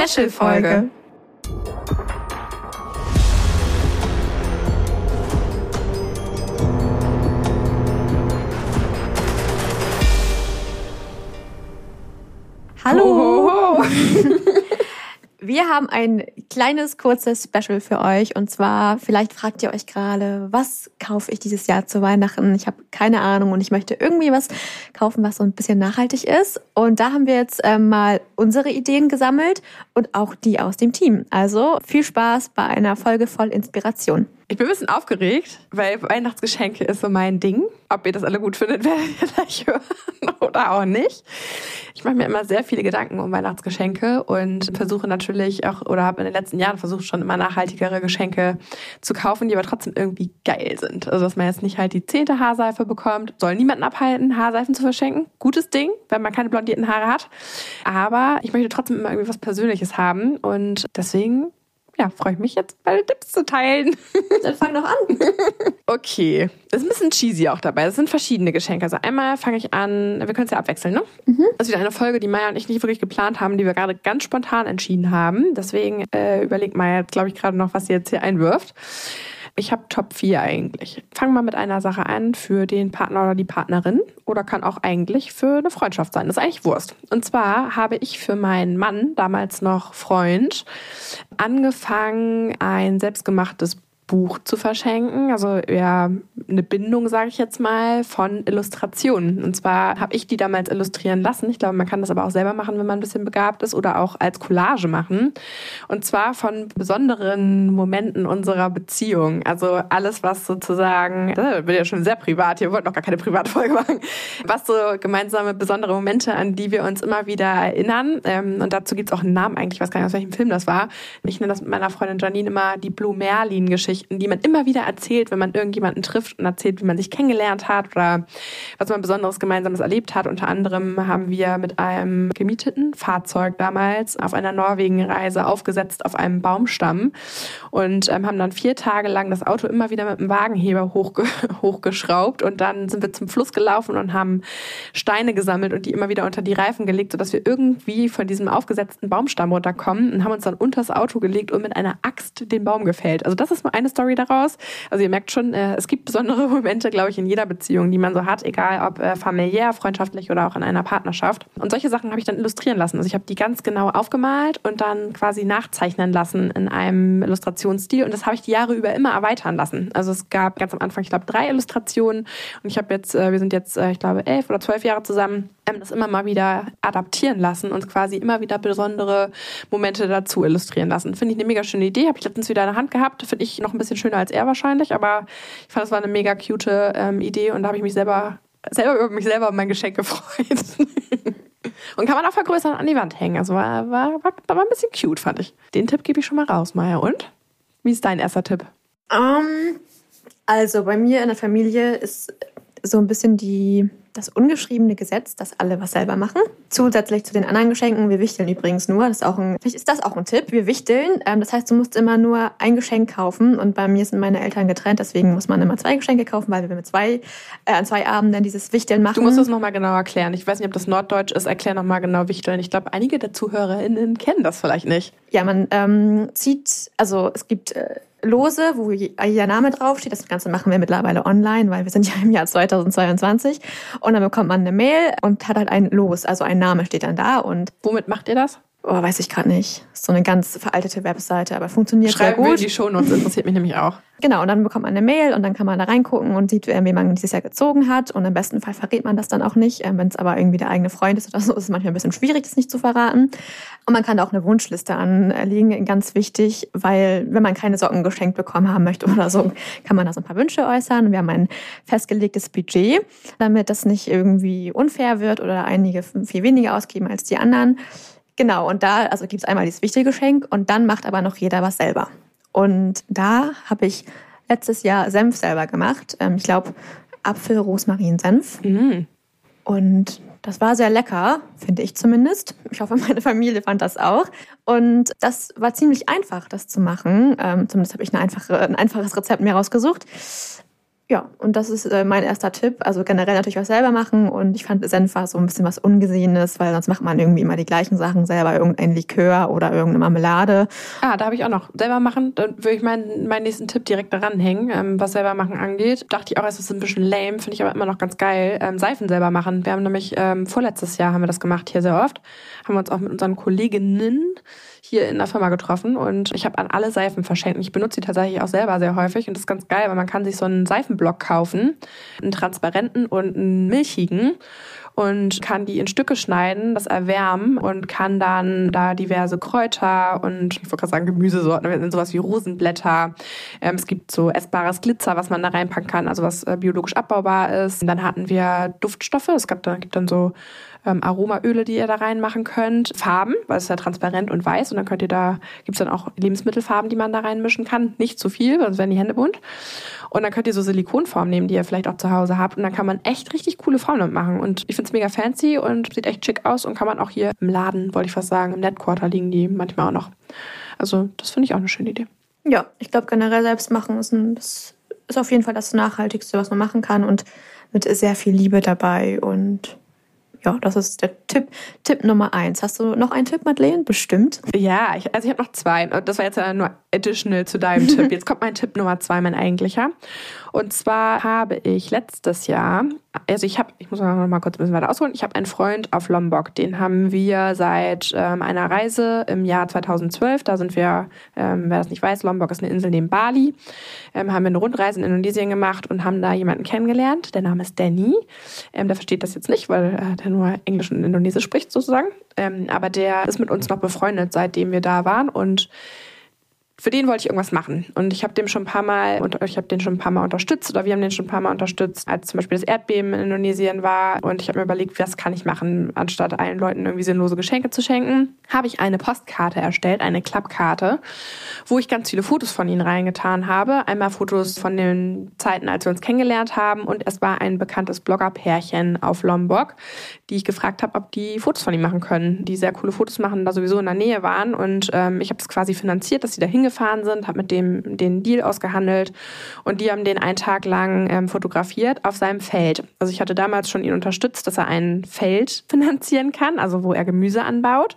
Special-Folge. Hallo. Wir haben ein kleines, kurzes Special für euch. Und zwar, vielleicht fragt ihr euch gerade, was kaufe ich dieses Jahr zu Weihnachten? Ich habe keine Ahnung und ich möchte irgendwie was kaufen, was so ein bisschen nachhaltig ist. Und da haben wir jetzt äh, mal unsere Ideen gesammelt und auch die aus dem Team. Also viel Spaß bei einer Folge voll Inspiration. Ich bin ein bisschen aufgeregt, weil Weihnachtsgeschenke ist so mein Ding. Ob ihr das alle gut findet, werdet ihr gleich hören oder auch nicht. Ich mache mir immer sehr viele Gedanken um Weihnachtsgeschenke und versuche natürlich auch, oder habe in den letzten Jahren versucht, schon immer nachhaltigere Geschenke zu kaufen, die aber trotzdem irgendwie geil sind. Also, dass man jetzt nicht halt die zehnte Haarseife bekommt. Soll niemanden abhalten, Haarseifen zu verschenken. Gutes Ding, wenn man keine blondierten Haare hat. Aber ich möchte trotzdem immer irgendwie was Persönliches haben und deswegen ja, freue ich mich jetzt, meine Tipps zu teilen. Dann fang doch an. okay. Es ist ein bisschen cheesy auch dabei. Es sind verschiedene Geschenke. Also einmal fange ich an, wir können es ja abwechseln, ne? Mhm. Das ist wieder eine Folge, die Maya und ich nicht wirklich geplant haben, die wir gerade ganz spontan entschieden haben. Deswegen äh, überlegt Maya, glaube ich, gerade noch, was sie jetzt hier einwirft. Ich habe Top 4 eigentlich. Fangen wir mit einer Sache an für den Partner oder die Partnerin oder kann auch eigentlich für eine Freundschaft sein. Das ist eigentlich Wurst. Und zwar habe ich für meinen Mann, damals noch Freund, angefangen, ein selbstgemachtes Buch zu verschenken. Also ja, eine Bindung, sage ich jetzt mal, von Illustrationen. Und zwar habe ich die damals illustrieren lassen. Ich glaube, man kann das aber auch selber machen, wenn man ein bisschen begabt ist oder auch als Collage machen. Und zwar von besonderen Momenten unserer Beziehung. Also alles, was sozusagen, das wird ja schon sehr privat, hier wollt noch gar keine Privatfolge machen, was so gemeinsame besondere Momente, an die wir uns immer wieder erinnern. Ähm, und dazu gibt es auch einen Namen eigentlich, ich weiß gar nicht, aus welchem Film das war. Ich nenne das mit meiner Freundin Janine immer die Blue Merlin-Geschichte. Geschichten, die man immer wieder erzählt, wenn man irgendjemanden trifft und erzählt, wie man sich kennengelernt hat oder was man Besonderes Gemeinsames erlebt hat. Unter anderem haben wir mit einem gemieteten Fahrzeug damals auf einer Norwegen-Reise aufgesetzt auf einem Baumstamm und ähm, haben dann vier Tage lang das Auto immer wieder mit dem Wagenheber hochge hochgeschraubt und dann sind wir zum Fluss gelaufen und haben Steine gesammelt und die immer wieder unter die Reifen gelegt, sodass wir irgendwie von diesem aufgesetzten Baumstamm runterkommen und haben uns dann unters Auto gelegt und mit einer Axt den Baum gefällt. Also das ist mal eine Story daraus. Also ihr merkt schon, äh, es gibt besondere Momente, glaube ich, in jeder Beziehung, die man so hat, egal ob äh, familiär, freundschaftlich oder auch in einer Partnerschaft. Und solche Sachen habe ich dann illustrieren lassen. Also ich habe die ganz genau aufgemalt und dann quasi nachzeichnen lassen in einem Illustrationsstil. Und das habe ich die Jahre über immer erweitern lassen. Also es gab ganz am Anfang, ich glaube, drei Illustrationen. Und ich habe jetzt, äh, wir sind jetzt, ich glaube, elf oder zwölf Jahre zusammen, das immer mal wieder adaptieren lassen und quasi immer wieder besondere Momente dazu illustrieren lassen. Finde ich eine mega schöne Idee. Habe ich letztens wieder in der Hand gehabt. Finde ich noch ein bisschen schöner als er wahrscheinlich, aber ich fand, es war eine mega cute ähm, Idee und da habe ich mich selber, selber über mich selber mein Geschenk gefreut. und kann man auch vergrößern und an die Wand hängen. Also war, war, war, war ein bisschen cute, fand ich. Den Tipp gebe ich schon mal raus, Maya. Und? Wie ist dein erster Tipp? Um, ähm, also bei mir in der Familie ist so ein bisschen die das ungeschriebene Gesetz, dass alle was selber machen. Zusätzlich zu den anderen Geschenken, wir wichteln übrigens nur, das ist auch ein, vielleicht ist das auch ein Tipp, wir wichteln. Ähm, das heißt, du musst immer nur ein Geschenk kaufen und bei mir sind meine Eltern getrennt, deswegen muss man immer zwei Geschenke kaufen, weil wir mit zwei, äh, an zwei Abenden dieses Wichteln machen. Du musst das nochmal genau erklären. Ich weiß nicht, ob das Norddeutsch ist, erklär nochmal genau Wichteln. Ich glaube, einige der ZuhörerInnen kennen das vielleicht nicht. Ja, man ähm, zieht, also es gibt äh, Lose, wo ihr Name draufsteht. Das Ganze machen wir mittlerweile online, weil wir sind ja im Jahr 2022. Und dann bekommt man eine Mail und hat halt ein Los, also ein Name steht dann da. Und womit macht ihr das? Oh, weiß ich gerade nicht. So eine ganz veraltete Webseite, aber funktioniert Schreiben sehr gut. Schreiben wir die Shownotes, interessiert mich nämlich auch. Genau, und dann bekommt man eine Mail und dann kann man da reingucken und sieht, wie man dieses Jahr gezogen hat. Und im besten Fall verrät man das dann auch nicht. Ähm, Wenn es aber irgendwie der eigene Freund ist oder so, ist es manchmal ein bisschen schwierig, das nicht zu verraten. Und man kann da auch eine Wunschliste anlegen, ganz wichtig, weil wenn man keine Socken geschenkt bekommen haben möchte oder so, kann man da so ein paar Wünsche äußern. Wir haben ein festgelegtes Budget, damit das nicht irgendwie unfair wird oder einige viel weniger ausgeben als die anderen. Genau, und da also gibt es einmal dieses wichtige Geschenk und dann macht aber noch jeder was selber. Und da habe ich letztes Jahr Senf selber gemacht. Ähm, ich glaube, Apfel, Rosmarin, Senf. Mhm. Und das war sehr lecker, finde ich zumindest. Ich hoffe, meine Familie fand das auch. Und das war ziemlich einfach, das zu machen. Ähm, zumindest habe ich eine einfache, ein einfaches Rezept mir rausgesucht. Ja, und das ist äh, mein erster Tipp. Also generell natürlich was selber machen. Und ich fand Senf war so ein bisschen was Ungesehenes, weil sonst macht man irgendwie immer die gleichen Sachen selber, irgendein Likör oder irgendeine Marmelade. Ah, da habe ich auch noch selber machen. Dann würde ich meinen, meinen nächsten Tipp direkt daran hängen, ähm, was selber machen angeht. Dachte ich auch, es ist ein bisschen lame, finde ich aber immer noch ganz geil. Ähm, Seifen selber machen. Wir haben nämlich ähm, vorletztes Jahr haben wir das gemacht hier sehr oft. Haben wir uns auch mit unseren Kolleginnen hier in der Firma getroffen und ich habe an alle Seifen verschenkt. Ich benutze sie tatsächlich auch selber sehr häufig und das ist ganz geil, weil man kann sich so einen Seifenblock kaufen, einen transparenten und einen milchigen und kann die in Stücke schneiden, das erwärmen und kann dann da diverse Kräuter und ich wollte gerade sagen Gemüsesorten, sowas wie Rosenblätter. Ähm, es gibt so essbares Glitzer, was man da reinpacken kann, also was äh, biologisch abbaubar ist. Und dann hatten wir Duftstoffe. Es gab da, gibt dann so ähm, Aromaöle, die ihr da reinmachen könnt. Farben, weil es ja transparent und weiß. Und dann könnt ihr da, gibt's dann auch Lebensmittelfarben, die man da reinmischen kann. Nicht zu viel, sonst werden die Hände bunt. Und dann könnt ihr so Silikonformen nehmen, die ihr vielleicht auch zu Hause habt. Und dann kann man echt richtig coole Formen machen. Und ich finde es mega fancy und sieht echt schick aus und kann man auch hier im Laden, wollte ich fast sagen, im Netquarter liegen die manchmal auch noch. Also das finde ich auch eine schöne Idee. Ja, ich glaube generell selbst machen ist, ein, ist auf jeden Fall das Nachhaltigste, was man machen kann und mit sehr viel Liebe dabei und ja, das ist der Tipp, Tipp Nummer eins. Hast du noch einen Tipp, Madeleine? Bestimmt. Ja, ich, also ich habe noch zwei. Das war jetzt nur additional zu deinem Tipp. Jetzt kommt mein Tipp Nummer zwei, mein eigentlicher. Und zwar habe ich letztes Jahr, also ich habe, ich muss noch mal kurz ein bisschen weiter ausholen, ich habe einen Freund auf Lombok, den haben wir seit ähm, einer Reise im Jahr 2012, da sind wir, ähm, wer das nicht weiß, Lombok ist eine Insel neben Bali, ähm, haben wir eine Rundreise in Indonesien gemacht und haben da jemanden kennengelernt, der Name ist Danny, ähm, der versteht das jetzt nicht, weil äh, der nur Englisch und Indonesisch spricht sozusagen, ähm, aber der ist mit uns noch befreundet, seitdem wir da waren und für den wollte ich irgendwas machen. Und ich habe dem schon ein paar Mal, und ich habe den schon ein paar Mal unterstützt oder wir haben den schon ein paar Mal unterstützt, als zum Beispiel das Erdbeben in Indonesien war. Und ich habe mir überlegt, was kann ich machen, anstatt allen Leuten irgendwie sinnlose Geschenke zu schenken, habe ich eine Postkarte erstellt, eine Klappkarte, wo ich ganz viele Fotos von ihnen reingetan habe. Einmal Fotos von den Zeiten, als wir uns kennengelernt haben. Und es war ein bekanntes Bloggerpärchen auf Lombok, die ich gefragt habe, ob die Fotos von ihm machen können, die sehr coole Fotos machen, da sowieso in der Nähe waren. Und ähm, ich habe das quasi finanziert, dass sie da hingefahren gefahren sind, habe mit dem den Deal ausgehandelt und die haben den einen Tag lang ähm, fotografiert auf seinem Feld. Also ich hatte damals schon ihn unterstützt, dass er ein Feld finanzieren kann, also wo er Gemüse anbaut.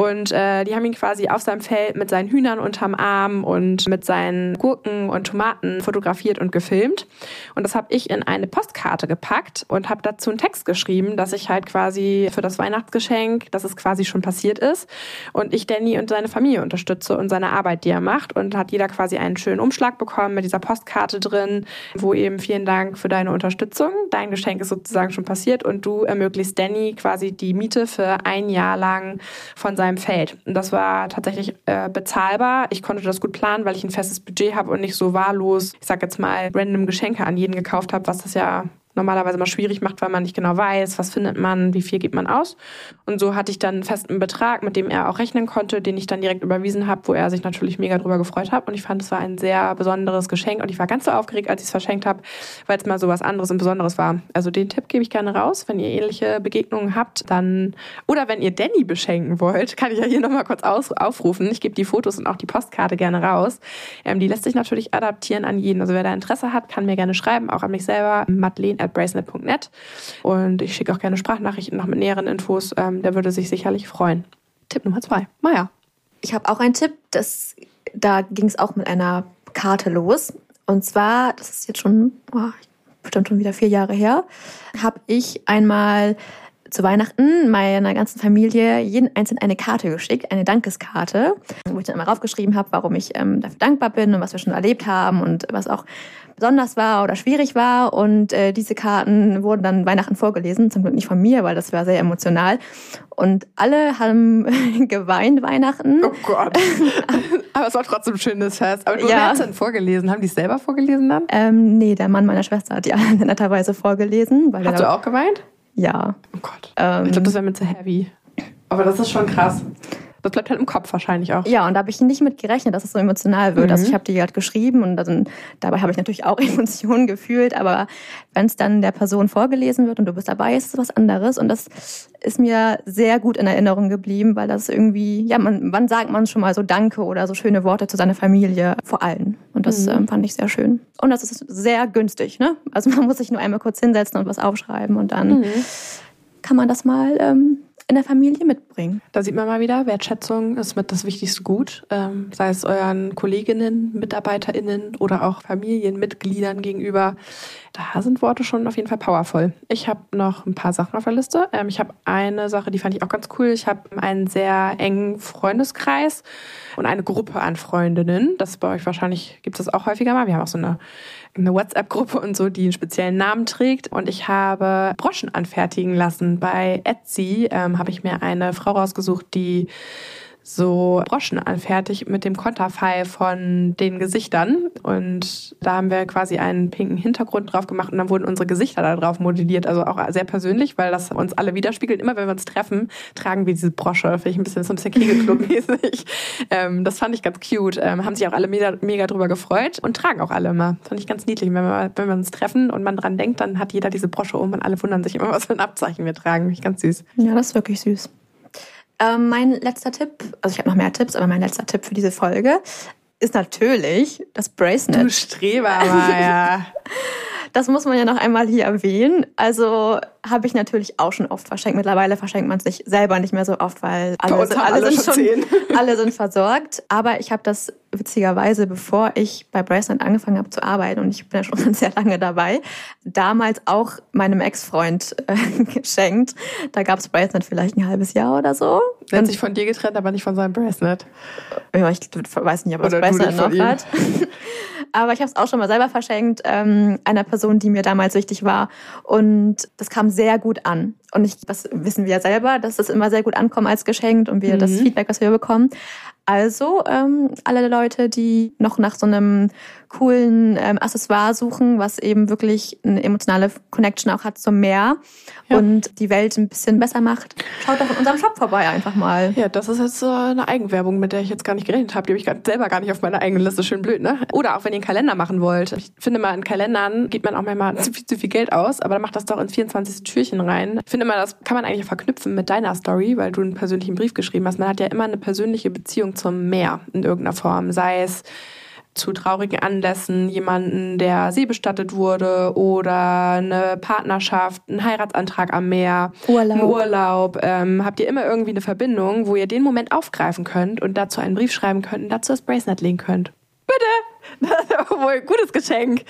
Und äh, die haben ihn quasi auf seinem Feld mit seinen Hühnern unterm Arm und mit seinen Gurken und Tomaten fotografiert und gefilmt. Und das habe ich in eine Postkarte gepackt und habe dazu einen Text geschrieben, dass ich halt quasi für das Weihnachtsgeschenk, dass es quasi schon passiert ist und ich Danny und seine Familie unterstütze und seine Arbeit, die er macht. Und hat jeder quasi einen schönen Umschlag bekommen mit dieser Postkarte drin, wo eben vielen Dank für deine Unterstützung. Dein Geschenk ist sozusagen schon passiert und du ermöglichst Danny quasi die Miete für ein Jahr lang von seinem Feld. Und das war tatsächlich äh, bezahlbar. Ich konnte das gut planen, weil ich ein festes Budget habe und nicht so wahllos, ich sag jetzt mal, random Geschenke an jeden gekauft habe, was das ja normalerweise mal schwierig macht, weil man nicht genau weiß, was findet man, wie viel gibt man aus. Und so hatte ich dann einen festen Betrag, mit dem er auch rechnen konnte, den ich dann direkt überwiesen habe, wo er sich natürlich mega drüber gefreut hat. Und ich fand, es war ein sehr besonderes Geschenk und ich war ganz so aufgeregt, als ich es verschenkt habe, weil es mal so was anderes und Besonderes war. Also den Tipp gebe ich gerne raus, wenn ihr ähnliche Begegnungen habt, dann oder wenn ihr Danny beschenken wollt, kann ich ja hier nochmal kurz aus, aufrufen. Ich gebe die Fotos und auch die Postkarte gerne raus. Ähm, die lässt sich natürlich adaptieren an jeden. Also wer da Interesse hat, kann mir gerne schreiben, auch an mich selber. Madeleine bracelet.net. Und ich schicke auch gerne Sprachnachrichten noch mit näheren Infos. Ähm, der würde sich sicherlich freuen. Tipp Nummer zwei. Maja. Ich habe auch einen Tipp. Das, da ging es auch mit einer Karte los. Und zwar, das ist jetzt schon, oh, bestimmt schon wieder vier Jahre her, habe ich einmal zu Weihnachten meiner ganzen Familie jeden einzelnen eine Karte geschickt, eine Dankeskarte, wo ich dann immer raufgeschrieben habe, warum ich ähm, dafür dankbar bin und was wir schon erlebt haben und was auch besonders war oder schwierig war. Und äh, diese Karten wurden dann Weihnachten vorgelesen, zum Glück nicht von mir, weil das war sehr emotional. Und alle haben geweint Weihnachten. Oh Gott. Aber es war trotzdem ein schönes Fest. Aber du ja. hast denn vorgelesen? Haben die es selber vorgelesen dann? Ähm, nee, der Mann meiner Schwester hat die alle netterweise vorgelesen. Weil Hast du auch geweint? Ja. Oh Gott. Ähm, ich glaube, das wäre mir zu heavy. Aber das ist schon krass. Das bleibt halt im Kopf wahrscheinlich auch. Ja, und da habe ich nicht mit gerechnet, dass es so emotional wird. Mhm. Also ich habe die halt geschrieben und dann, dabei habe ich natürlich auch Emotionen gefühlt, aber wenn es dann der Person vorgelesen wird und du bist dabei, ist es was anderes. Und das ist mir sehr gut in Erinnerung geblieben, weil das irgendwie, ja, man, wann sagt man schon mal so Danke oder so schöne Worte zu seiner Familie vor allen. Und das mhm. ähm, fand ich sehr schön. Und das ist sehr günstig, ne? Also man muss sich nur einmal kurz hinsetzen und was aufschreiben und dann mhm. kann man das mal ähm, in der Familie mitbringen. Da sieht man mal wieder, Wertschätzung ist mit das wichtigste Gut, ähm, sei es euren Kolleginnen, MitarbeiterInnen oder auch Familienmitgliedern gegenüber. Da sind Worte schon auf jeden Fall powerful. Ich habe noch ein paar Sachen auf der Liste. Ähm, ich habe eine Sache, die fand ich auch ganz cool. Ich habe einen sehr engen Freundeskreis und eine Gruppe an Freundinnen. Das bei euch wahrscheinlich gibt es das auch häufiger mal. Wir haben auch so eine eine WhatsApp-Gruppe und so, die einen speziellen Namen trägt. Und ich habe Broschen anfertigen lassen. Bei Etsy ähm, habe ich mir eine Frau rausgesucht, die so Broschen anfertigt mit dem Konterfei von den Gesichtern. Und da haben wir quasi einen pinken Hintergrund drauf gemacht und dann wurden unsere Gesichter da drauf modelliert. Also auch sehr persönlich, weil das uns alle widerspiegelt. Immer wenn wir uns treffen, tragen wir diese Brosche. Finde ich ein bisschen so ein bisschen Kegelclub-mäßig. ähm, das fand ich ganz cute. Ähm, haben sich auch alle mega, mega drüber gefreut und tragen auch alle immer. Fand ich ganz niedlich. Wenn wir, wenn wir uns treffen und man dran denkt, dann hat jeder diese Brosche um und alle wundern sich immer, was für ein Abzeichen wir tragen. Finde ich ganz süß. Ja, das ist wirklich süß. Ähm, mein letzter Tipp, also ich habe noch mehr Tipps, aber mein letzter Tipp für diese Folge ist natürlich das Bracelet. Du Streber, aber ja. Das muss man ja noch einmal hier erwähnen. Also habe ich natürlich auch schon oft verschenkt. Mittlerweile verschenkt man es sich selber nicht mehr so oft, weil alle, sind, alle, alle, sind schon, alle sind versorgt. Aber ich habe das witzigerweise, bevor ich bei Bracelet angefangen habe zu arbeiten, und ich bin ja schon sehr lange dabei, damals auch meinem Ex-Freund äh, geschenkt. Da gab es Bracelet vielleicht ein halbes Jahr oder so. Er hat sich von dir getrennt, aber nicht von seinem Bracelet. Ja, ich weiß nicht, ob er das Bracelet noch hat. Aber ich habe es auch schon mal selber verschenkt, ähm, einer Person, die mir damals wichtig war. Und das kam sehr gut an. Und ich, das wissen wir ja selber, dass das immer sehr gut ankommt als Geschenk und wir mhm. das Feedback, was wir bekommen. Also ähm, alle Leute, die noch nach so einem coolen ähm, Accessoire suchen, was eben wirklich eine emotionale Connection auch hat zum Meer ja. und die Welt ein bisschen besser macht, schaut doch in unserem Shop vorbei einfach mal. Ja, das ist jetzt so eine Eigenwerbung, mit der ich jetzt gar nicht gerechnet habe. Die habe ich selber gar nicht auf meiner eigenen Liste. Schön blöd, ne? Oder auch wenn ihr einen Kalender machen wollt. Ich finde mal, in Kalendern geht man auch manchmal zu viel, zu viel Geld aus, aber dann macht das doch ins 24. Türchen rein. Ich finde immer, das kann man eigentlich verknüpfen mit deiner Story, weil du einen persönlichen Brief geschrieben hast. Man hat ja immer eine persönliche Beziehung zum Meer in irgendeiner Form. Sei es zu traurigen Anlässen jemanden, der seebestattet wurde oder eine Partnerschaft, ein Heiratsantrag am Meer, Urlaub. Urlaub. Ähm, habt ihr immer irgendwie eine Verbindung, wo ihr den Moment aufgreifen könnt und dazu einen Brief schreiben könnt und dazu das Bracelet legen könnt? Bitte! Das ist wohl ein gutes Geschenk.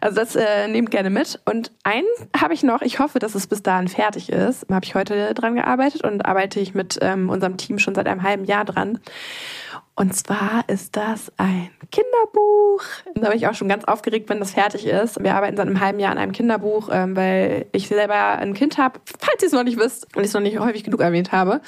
Also das äh, nehmt gerne mit. Und einen habe ich noch, ich hoffe, dass es bis dahin fertig ist. Habe ich heute dran gearbeitet und arbeite ich mit ähm, unserem Team schon seit einem halben Jahr dran. Und zwar ist das ein Kinderbuch. Da bin ich auch schon ganz aufgeregt, wenn das fertig ist. Wir arbeiten seit einem halben Jahr an einem Kinderbuch, ähm, weil ich selber ein Kind habe, falls ihr es noch nicht wisst und ich es noch nicht häufig genug erwähnt habe.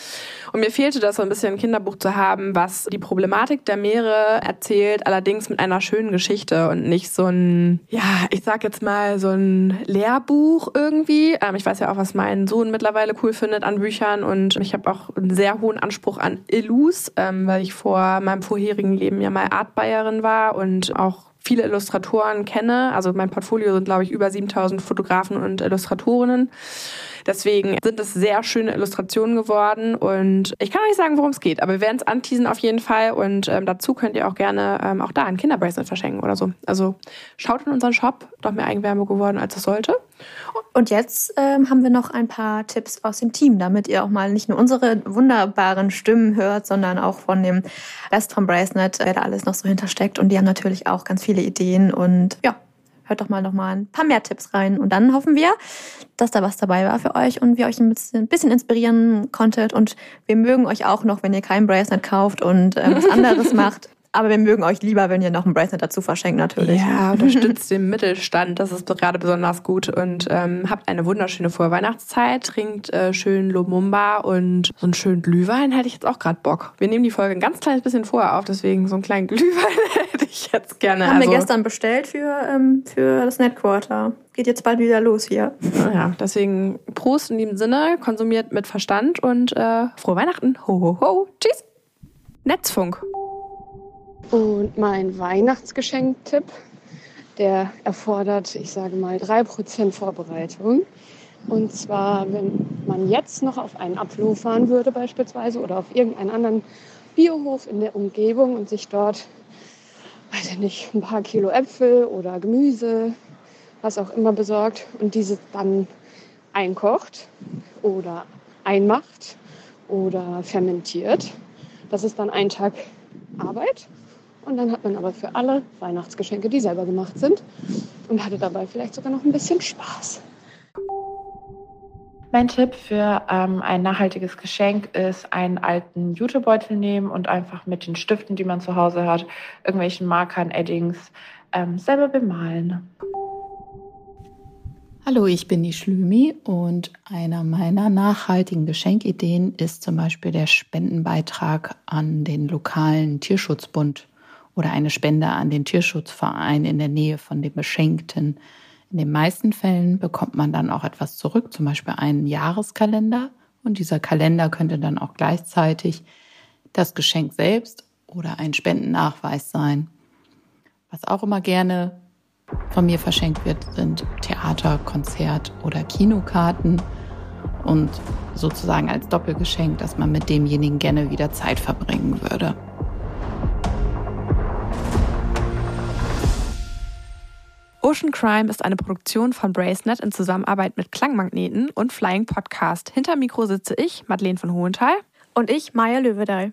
Und mir fehlte das so ein bisschen ein Kinderbuch zu haben, was die Problematik der Meere erzählt, allerdings mit einer schönen Geschichte und nicht so ein, ja, ich sag jetzt mal so ein Lehrbuch irgendwie. Ähm, ich weiß ja auch, was mein Sohn mittlerweile cool findet an Büchern und ich habe auch einen sehr hohen Anspruch an Illus, ähm, weil ich vor meinem vorherigen Leben ja mal Artbayerin war und auch viele Illustratoren kenne. Also mein Portfolio sind, glaube ich, über 7000 Fotografen und Illustratorinnen. Deswegen sind es sehr schöne Illustrationen geworden und ich kann nicht sagen, worum es geht, aber wir werden es anteasen auf jeden Fall und ähm, dazu könnt ihr auch gerne ähm, auch da ein Kinderbracelet verschenken oder so. Also schaut in unseren Shop, doch mehr Eigenwärme geworden, als es sollte. Und jetzt ähm, haben wir noch ein paar Tipps aus dem Team, damit ihr auch mal nicht nur unsere wunderbaren Stimmen hört, sondern auch von dem Rest vom Bracelet, wer da alles noch so hintersteckt. Und die haben natürlich auch ganz viele Ideen und ja, hört doch mal noch mal ein paar mehr Tipps rein. Und dann hoffen wir, dass da was dabei war für euch und wir euch ein bisschen, ein bisschen inspirieren konntet. Und wir mögen euch auch noch, wenn ihr kein Bracelet kauft und äh, was anderes macht. Aber wir mögen euch lieber, wenn ihr noch ein Bracelet dazu verschenkt, natürlich. Ja, unterstützt den Mittelstand. Das ist gerade besonders gut. Und ähm, habt eine wunderschöne Vorweihnachtszeit. Trinkt äh, schön Lumumba und so einen schönen Glühwein hätte ich jetzt auch gerade Bock. Wir nehmen die Folge ein ganz kleines bisschen vorher auf, deswegen so einen kleinen Glühwein hätte ich jetzt gerne. Haben also, wir gestern bestellt für, ähm, für das Netquarter. Geht jetzt bald wieder los hier. Ja, deswegen Prost in diesem Sinne, konsumiert mit Verstand und äh, frohe Weihnachten. Ho, ho, ho. Tschüss. Netzfunk. Und mein Weihnachtsgeschenktipp, der erfordert, ich sage mal, 3% Vorbereitung. Und zwar, wenn man jetzt noch auf einen Apfel fahren würde beispielsweise oder auf irgendeinen anderen Biohof in der Umgebung und sich dort, weiß ich nicht, ein paar Kilo Äpfel oder Gemüse, was auch immer besorgt und diese dann einkocht oder einmacht oder fermentiert. Das ist dann ein Tag Arbeit und dann hat man aber für alle Weihnachtsgeschenke, die selber gemacht sind und hatte dabei vielleicht sogar noch ein bisschen Spaß. Mein Tipp für ähm, ein nachhaltiges Geschenk ist, einen alten Jutebeutel nehmen und einfach mit den Stiften, die man zu Hause hat, irgendwelchen Markern, Eddings ähm, selber bemalen. Hallo, ich bin die Schlümi und einer meiner nachhaltigen Geschenkideen ist zum Beispiel der Spendenbeitrag an den lokalen Tierschutzbund oder eine Spende an den Tierschutzverein in der Nähe von dem Beschenkten. In den meisten Fällen bekommt man dann auch etwas zurück, zum Beispiel einen Jahreskalender. Und dieser Kalender könnte dann auch gleichzeitig das Geschenk selbst oder ein Spendennachweis sein. Was auch immer gerne von mir verschenkt wird, sind Theater, Konzert oder Kinokarten. Und sozusagen als Doppelgeschenk, dass man mit demjenigen gerne wieder Zeit verbringen würde. Ocean Crime ist eine Produktion von Bracenet in Zusammenarbeit mit Klangmagneten und Flying Podcast. Hinter Mikro sitze ich, Madeleine von Hohenthal. Und ich, Maya Löwedal.